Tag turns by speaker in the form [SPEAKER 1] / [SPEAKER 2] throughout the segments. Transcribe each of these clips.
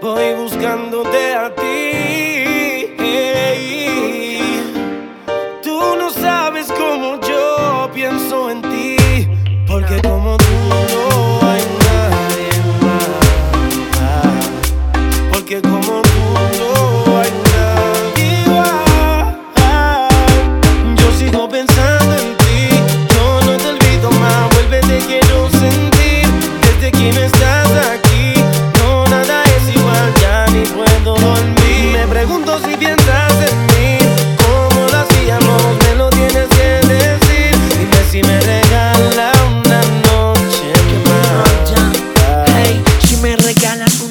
[SPEAKER 1] voy buscándote a ti.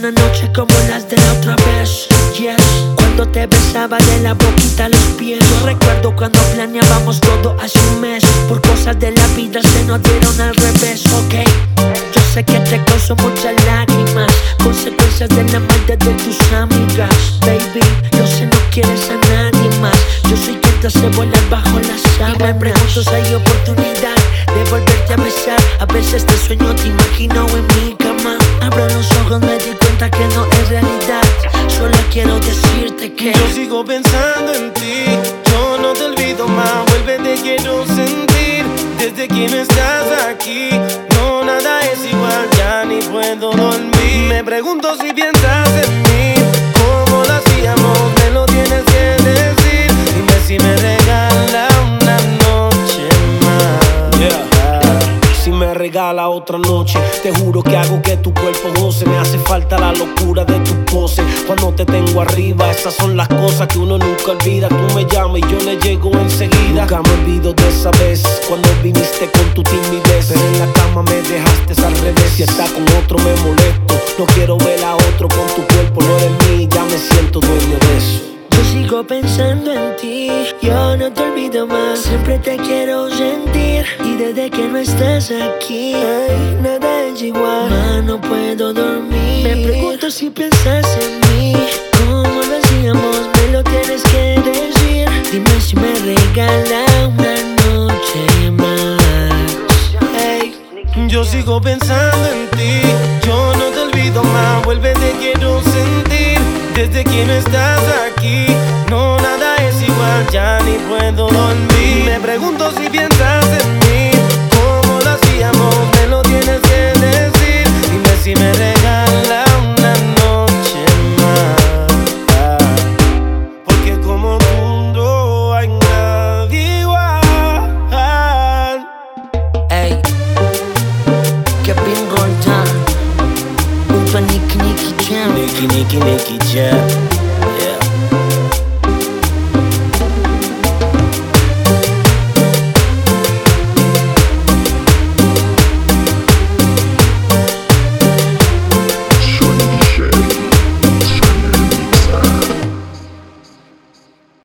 [SPEAKER 1] Una noche
[SPEAKER 2] como las de la otra vez, yes. Cuando te besaba de la boquita a los pies, yo recuerdo cuando planeábamos todo hace un mes. Por cosas de la vida se nos dieron al revés, ok. Yo sé que te causó muchas lágrimas, consecuencias de la maldad de tus amigas, baby. Yo sé no quieres a nadie más. Yo soy quien te hace volar bajo las sábanas. Y me pregunto si hay oportunidad de volverte a besar. A veces te sueño, te que no es realidad. Solo quiero decirte que
[SPEAKER 1] Yo sigo pensando en ti, yo no te olvido más, vuelve te quiero sentir desde que no estás aquí. No, nada es igual, ya ni puedo dormir. Me pregunto si piensas en me regala otra noche, te juro que hago que tu cuerpo goce. Me hace falta la locura de tu pose. Cuando te tengo arriba, esas son las cosas que uno nunca olvida. Tú me llamas y yo le llego enseguida. Nunca me olvido de esa vez, cuando viniste con tu timidez. Pero en la cama me dejaste al revés. Si está con otro me molesto. No quiero ver a otro con tu cuerpo, no eres mí, ya me siento dueño de eso.
[SPEAKER 2] Sigo pensando en ti, yo no te olvido más. Siempre te quiero sentir. Y desde que no estás aquí, ay, nada es igual. Ma, no puedo dormir. Me pregunto si piensas en mí. ¿Cómo lo? Me lo tienes que decir. Dime si me regala una noche más. Hey.
[SPEAKER 1] Yo sigo pensando en ti, yo no te olvido más, vuelve te quiero sentir desde que no estás ni puedo dormir. Me pregunto si piensas en mí, cómo lo hacíamos, me lo tienes que decir. Dime si me regala una noche más, porque como no hay nadie igual.
[SPEAKER 2] Ey, Kevin Roldan, junto a Nicky Nicky.
[SPEAKER 1] Nicky, Nicky, Nicky Jam.